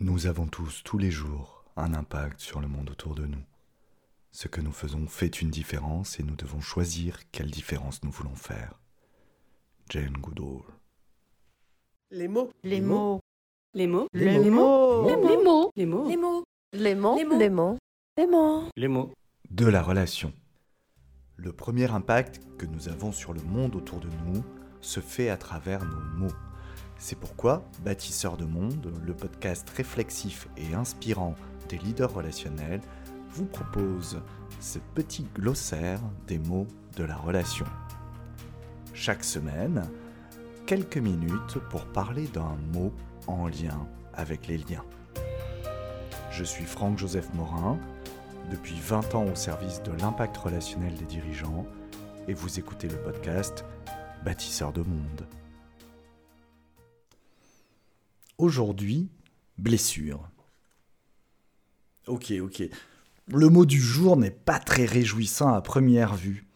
Nous avons tous, tous les jours, un impact sur le monde autour de nous. Ce que nous faisons fait une différence et nous devons choisir quelle différence nous voulons faire. Jane Goodall. Les mots. Les mots. Les mots. Les Les mots. mots. Les mots. Les mots. Les mots. Les mots. Les mots. Les mots. Les mots. Les mots. De la relation. Le premier impact que nous avons sur le monde autour de nous se fait à travers nos mots. C'est pourquoi Bâtisseurs de Monde, le podcast réflexif et inspirant des leaders relationnels, vous propose ce petit glossaire des mots de la relation. Chaque semaine, quelques minutes pour parler d'un mot en lien avec les liens. Je suis Franck-Joseph Morin, depuis 20 ans au service de l'impact relationnel des dirigeants, et vous écoutez le podcast Bâtisseurs de Monde. Aujourd'hui, blessure. Ok, ok. Le mot du jour n'est pas très réjouissant à première vue.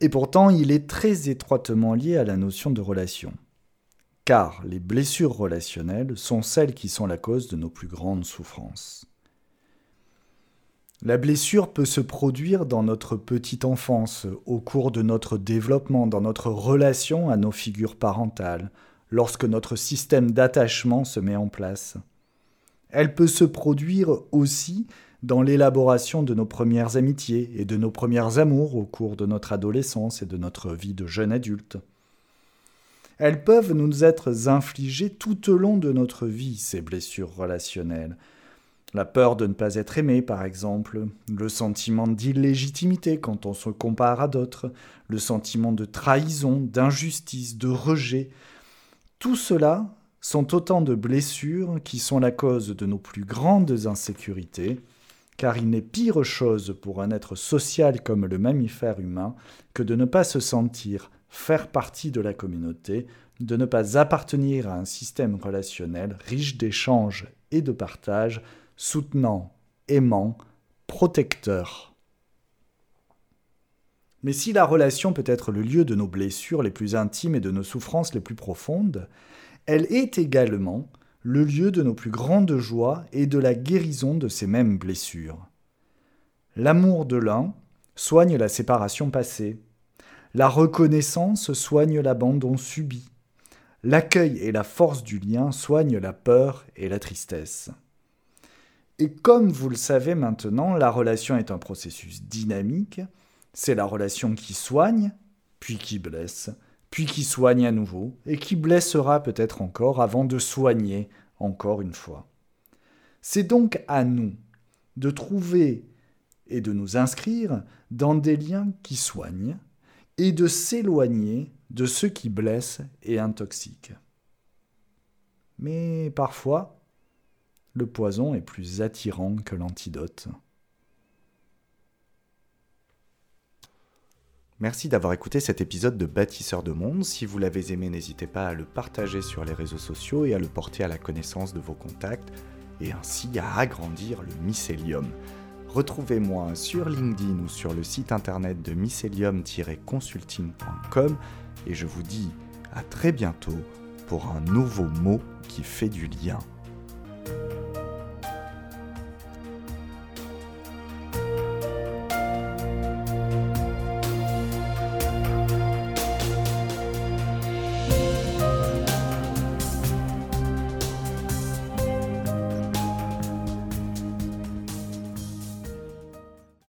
Et pourtant, il est très étroitement lié à la notion de relation. Car les blessures relationnelles sont celles qui sont la cause de nos plus grandes souffrances. La blessure peut se produire dans notre petite enfance, au cours de notre développement, dans notre relation à nos figures parentales, lorsque notre système d'attachement se met en place. Elle peut se produire aussi dans l'élaboration de nos premières amitiés et de nos premiers amours au cours de notre adolescence et de notre vie de jeune adulte. Elles peuvent nous être infligées tout au long de notre vie, ces blessures relationnelles. La peur de ne pas être aimé, par exemple, le sentiment d'illégitimité quand on se compare à d'autres, le sentiment de trahison, d'injustice, de rejet, tout cela sont autant de blessures qui sont la cause de nos plus grandes insécurités, car il n'est pire chose pour un être social comme le mammifère humain que de ne pas se sentir faire partie de la communauté, de ne pas appartenir à un système relationnel riche d'échanges et de partage, soutenant, aimant, protecteur. Mais si la relation peut être le lieu de nos blessures les plus intimes et de nos souffrances les plus profondes, elle est également le lieu de nos plus grandes joies et de la guérison de ces mêmes blessures. L'amour de l'un soigne la séparation passée, la reconnaissance soigne l'abandon subi, l'accueil et la force du lien soignent la peur et la tristesse. Et comme vous le savez maintenant, la relation est un processus dynamique, c'est la relation qui soigne, puis qui blesse, puis qui soigne à nouveau, et qui blessera peut-être encore avant de soigner encore une fois. C'est donc à nous de trouver et de nous inscrire dans des liens qui soignent, et de s'éloigner de ceux qui blessent et intoxiquent. Mais parfois, le poison est plus attirant que l'antidote. Merci d'avoir écouté cet épisode de Bâtisseurs de Monde. Si vous l'avez aimé, n'hésitez pas à le partager sur les réseaux sociaux et à le porter à la connaissance de vos contacts, et ainsi à agrandir le mycélium. Retrouvez-moi sur LinkedIn ou sur le site internet de mycelium-consulting.com et je vous dis à très bientôt pour un nouveau mot qui fait du lien.